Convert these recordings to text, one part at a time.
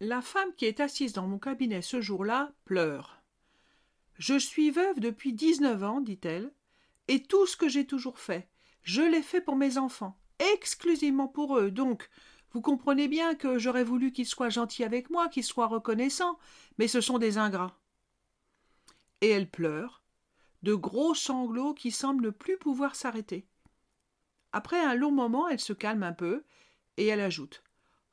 La femme qui est assise dans mon cabinet ce jour-là pleure. Je suis veuve depuis dix-neuf ans, dit-elle, et tout ce que j'ai toujours fait, je l'ai fait pour mes enfants, exclusivement pour eux, donc vous comprenez bien que j'aurais voulu qu'ils soient gentils avec moi, qu'ils soient reconnaissants, mais ce sont des ingrats. Et elle pleure, de gros sanglots qui semblent ne plus pouvoir s'arrêter. Après un long moment, elle se calme un peu, et elle ajoute.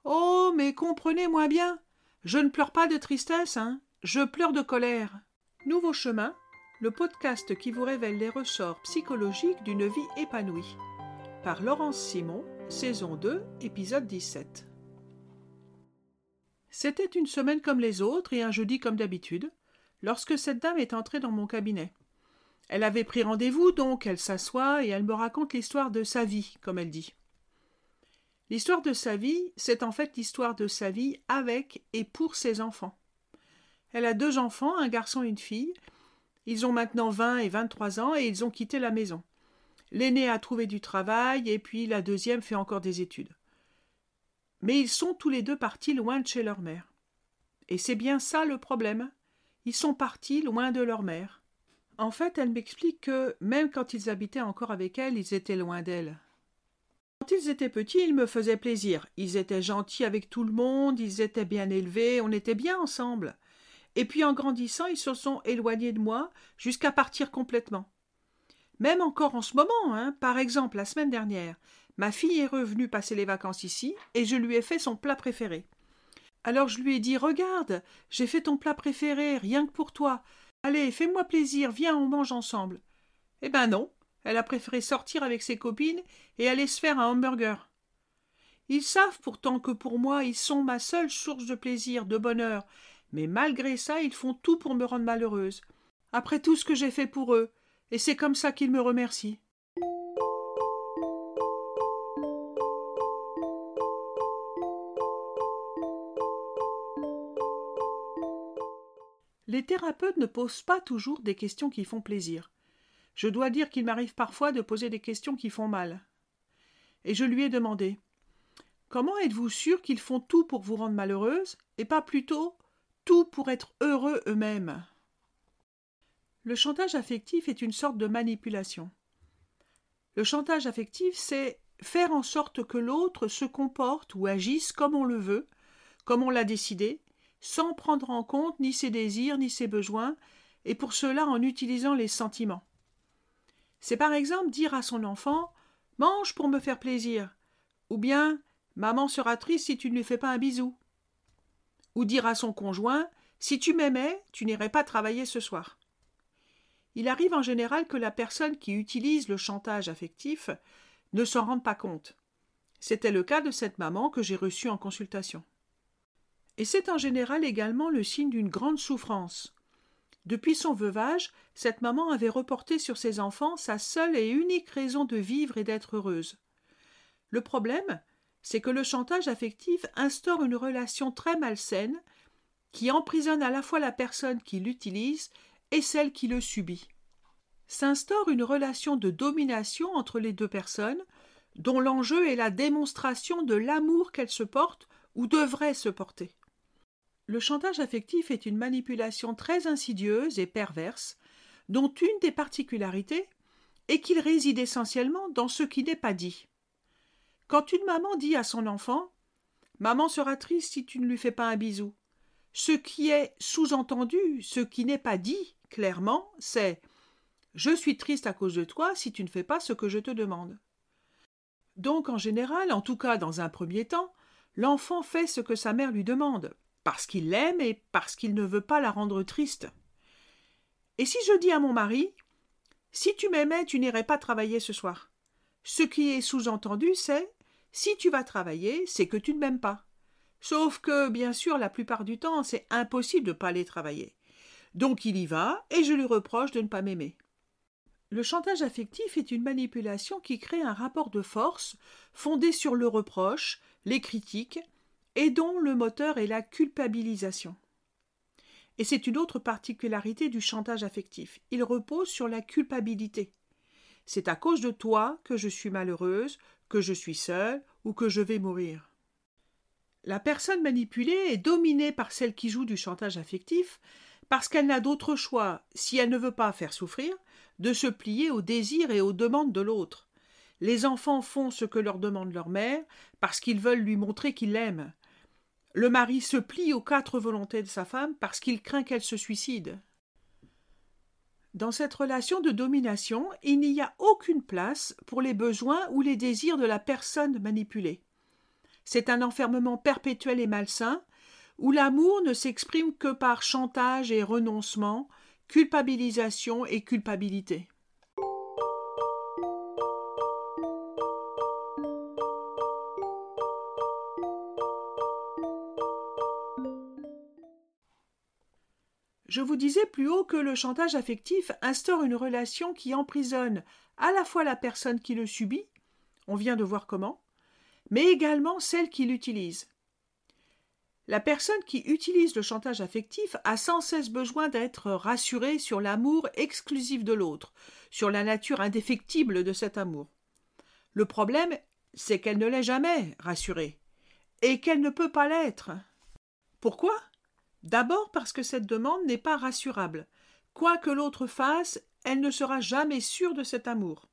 Oh. Mais comprenez-moi bien. Je ne pleure pas de tristesse, hein. Je pleure de colère. Nouveau chemin, le podcast qui vous révèle les ressorts psychologiques d'une vie épanouie. Par Laurence Simon, saison 2, épisode 17. C'était une semaine comme les autres et un jeudi comme d'habitude, lorsque cette dame est entrée dans mon cabinet. Elle avait pris rendez-vous, donc elle s'assoit et elle me raconte l'histoire de sa vie, comme elle dit. L'histoire de sa vie, c'est en fait l'histoire de sa vie avec et pour ses enfants. Elle a deux enfants, un garçon et une fille, ils ont maintenant 20 et 23 ans et ils ont quitté la maison. L'aîné a trouvé du travail et puis la deuxième fait encore des études. Mais ils sont tous les deux partis loin de chez leur mère. Et c'est bien ça le problème. Ils sont partis loin de leur mère. En fait, elle m'explique que même quand ils habitaient encore avec elle, ils étaient loin d'elle. Quand ils étaient petits, ils me faisaient plaisir. Ils étaient gentils avec tout le monde, ils étaient bien élevés, on était bien ensemble. Et puis en grandissant, ils se sont éloignés de moi jusqu'à partir complètement. Même encore en ce moment, hein, par exemple la semaine dernière, ma fille est revenue passer les vacances ici et je lui ai fait son plat préféré. Alors je lui ai dit Regarde, j'ai fait ton plat préféré, rien que pour toi. Allez, fais-moi plaisir, viens, on mange ensemble. Eh ben non, elle a préféré sortir avec ses copines et aller se faire un hamburger. Ils savent pourtant que pour moi ils sont ma seule source de plaisir, de bonheur, mais malgré ça, ils font tout pour me rendre malheureuse. Après tout ce que j'ai fait pour eux, et c'est comme ça qu'ils me remercient. Les thérapeutes ne posent pas toujours des questions qui font plaisir. Je dois dire qu'il m'arrive parfois de poser des questions qui font mal. Et je lui ai demandé Comment êtes-vous sûr qu'ils font tout pour vous rendre malheureuse, et pas plutôt tout pour être heureux eux-mêmes? Le chantage affectif est une sorte de manipulation. Le chantage affectif, c'est faire en sorte que l'autre se comporte ou agisse comme on le veut, comme on l'a décidé, sans prendre en compte ni ses désirs ni ses besoins, et pour cela en utilisant les sentiments. C'est par exemple dire à son enfant Mange pour me faire plaisir, ou bien Maman sera triste si tu ne lui fais pas un bisou ou dire à son conjoint Si tu m'aimais, tu n'irais pas travailler ce soir. Il arrive en général que la personne qui utilise le chantage affectif ne s'en rende pas compte. C'était le cas de cette maman que j'ai reçue en consultation. Et c'est en général également le signe d'une grande souffrance. Depuis son veuvage, cette maman avait reporté sur ses enfants sa seule et unique raison de vivre et d'être heureuse. Le problème, c'est que le chantage affectif instaure une relation très malsaine qui emprisonne à la fois la personne qui l'utilise et celle qui le subit. S'instaure une relation de domination entre les deux personnes, dont l'enjeu est la démonstration de l'amour qu'elles se portent ou devraient se porter. Le chantage affectif est une manipulation très insidieuse et perverse, dont une des particularités est qu'il réside essentiellement dans ce qui n'est pas dit. Quand une maman dit à son enfant Maman sera triste si tu ne lui fais pas un bisou, ce qui est sous-entendu, ce qui n'est pas dit clairement, c'est Je suis triste à cause de toi si tu ne fais pas ce que je te demande. Donc, en général, en tout cas dans un premier temps, l'enfant fait ce que sa mère lui demande, parce qu'il l'aime et parce qu'il ne veut pas la rendre triste. Et si je dis à mon mari Si tu m'aimais, tu n'irais pas travailler ce soir. Ce qui est sous-entendu, c'est si tu vas travailler, c'est que tu ne m'aimes pas. Sauf que, bien sûr, la plupart du temps, c'est impossible de ne pas aller travailler. Donc il y va, et je lui reproche de ne pas m'aimer. Le chantage affectif est une manipulation qui crée un rapport de force fondé sur le reproche, les critiques, et dont le moteur est la culpabilisation. Et c'est une autre particularité du chantage affectif. Il repose sur la culpabilité. C'est à cause de toi que je suis malheureuse, que je suis seule ou que je vais mourir. La personne manipulée est dominée par celle qui joue du chantage affectif parce qu'elle n'a d'autre choix, si elle ne veut pas faire souffrir, de se plier aux désirs et aux demandes de l'autre. Les enfants font ce que leur demande leur mère parce qu'ils veulent lui montrer qu'ils l'aiment. Le mari se plie aux quatre volontés de sa femme parce qu'il craint qu'elle se suicide. Dans cette relation de domination, il n'y a aucune place pour les besoins ou les désirs de la personne manipulée. C'est un enfermement perpétuel et malsain, où l'amour ne s'exprime que par chantage et renoncement, culpabilisation et culpabilité. Je vous disais plus haut que le chantage affectif instaure une relation qui emprisonne à la fois la personne qui le subit, on vient de voir comment, mais également celle qui l'utilise. La personne qui utilise le chantage affectif a sans cesse besoin d'être rassurée sur l'amour exclusif de l'autre, sur la nature indéfectible de cet amour. Le problème, c'est qu'elle ne l'est jamais rassurée, et qu'elle ne peut pas l'être. Pourquoi? D'abord parce que cette demande n'est pas rassurable. Quoi que l'autre fasse, elle ne sera jamais sûre de cet amour.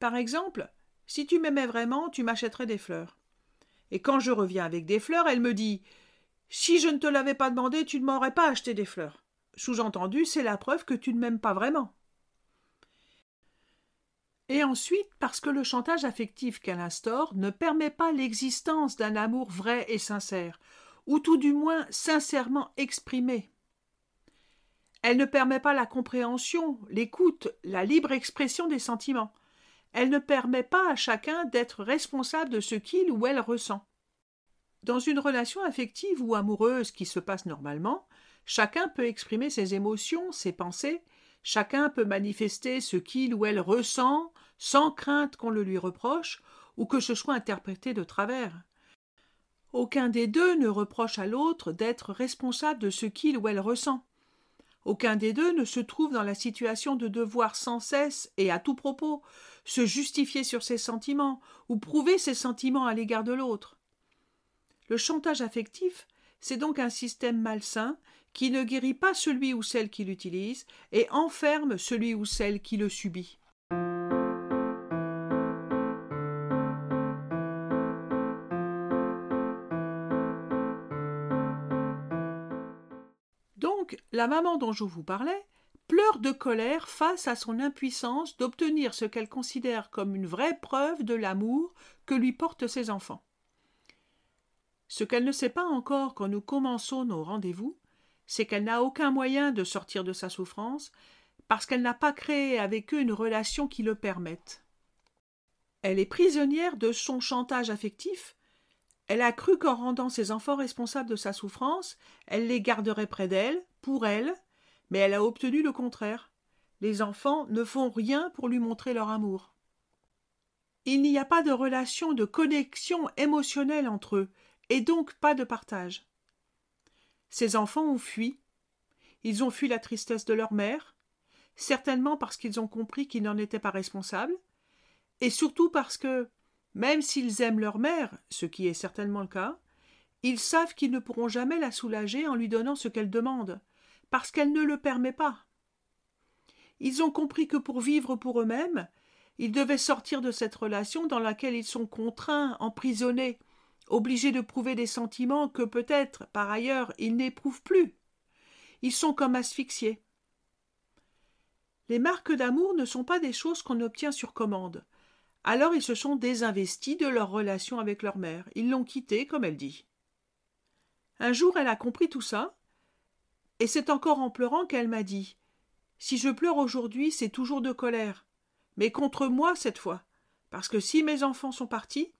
Par exemple, si tu m'aimais vraiment, tu m'achèterais des fleurs. Et quand je reviens avec des fleurs, elle me dit Si je ne te l'avais pas demandé, tu ne m'aurais pas acheté des fleurs. Sous-entendu, c'est la preuve que tu ne m'aimes pas vraiment. Et ensuite, parce que le chantage affectif qu'elle instaure ne permet pas l'existence d'un amour vrai et sincère, ou tout du moins sincèrement exprimée. Elle ne permet pas la compréhension, l'écoute, la libre expression des sentiments. Elle ne permet pas à chacun d'être responsable de ce qu'il ou elle ressent. Dans une relation affective ou amoureuse qui se passe normalement, chacun peut exprimer ses émotions, ses pensées, chacun peut manifester ce qu'il ou elle ressent sans crainte qu'on le lui reproche ou que ce soit interprété de travers. Aucun des deux ne reproche à l'autre d'être responsable de ce qu'il ou elle ressent. Aucun des deux ne se trouve dans la situation de devoir sans cesse et à tout propos se justifier sur ses sentiments ou prouver ses sentiments à l'égard de l'autre. Le chantage affectif, c'est donc un système malsain qui ne guérit pas celui ou celle qui l'utilise et enferme celui ou celle qui le subit. La maman dont je vous parlais pleure de colère face à son impuissance d'obtenir ce qu'elle considère comme une vraie preuve de l'amour que lui portent ses enfants. Ce qu'elle ne sait pas encore quand nous commençons nos rendez-vous, c'est qu'elle n'a aucun moyen de sortir de sa souffrance, parce qu'elle n'a pas créé avec eux une relation qui le permette. Elle est prisonnière de son chantage affectif, elle a cru qu'en rendant ses enfants responsables de sa souffrance, elle les garderait près d'elle, pour elle, mais elle a obtenu le contraire. Les enfants ne font rien pour lui montrer leur amour. Il n'y a pas de relation de connexion émotionnelle entre eux, et donc pas de partage. Ces enfants ont fui. Ils ont fui la tristesse de leur mère, certainement parce qu'ils ont compris qu'ils n'en étaient pas responsables, et surtout parce que, même s'ils aiment leur mère, ce qui est certainement le cas, ils savent qu'ils ne pourront jamais la soulager en lui donnant ce qu'elle demande, parce qu'elle ne le permet pas. Ils ont compris que pour vivre pour eux-mêmes, ils devaient sortir de cette relation dans laquelle ils sont contraints, emprisonnés, obligés de prouver des sentiments que peut-être, par ailleurs, ils n'éprouvent plus. Ils sont comme asphyxiés. Les marques d'amour ne sont pas des choses qu'on obtient sur commande. Alors ils se sont désinvestis de leur relation avec leur mère. Ils l'ont quittée, comme elle dit. Un jour, elle a compris tout ça, et c'est encore en pleurant qu'elle m'a dit Si je pleure aujourd'hui, c'est toujours de colère, mais contre moi cette fois, parce que si mes enfants sont partis,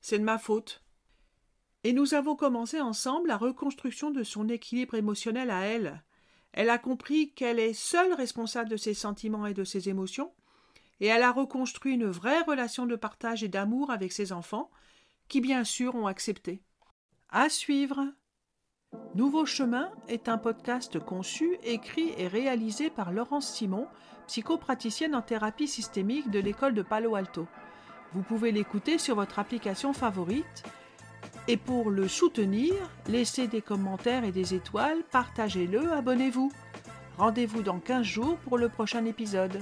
c'est de ma faute. Et nous avons commencé ensemble la reconstruction de son équilibre émotionnel à elle. Elle a compris qu'elle est seule responsable de ses sentiments et de ses émotions, et elle a reconstruit une vraie relation de partage et d'amour avec ses enfants, qui bien sûr ont accepté. À suivre. Nouveau chemin est un podcast conçu, écrit et réalisé par Laurence Simon, psychopraticienne en thérapie systémique de l'école de Palo Alto. Vous pouvez l'écouter sur votre application favorite Et pour le soutenir, laissez des commentaires et des étoiles, partagez-le, abonnez-vous. Rendez-vous dans 15 jours pour le prochain épisode.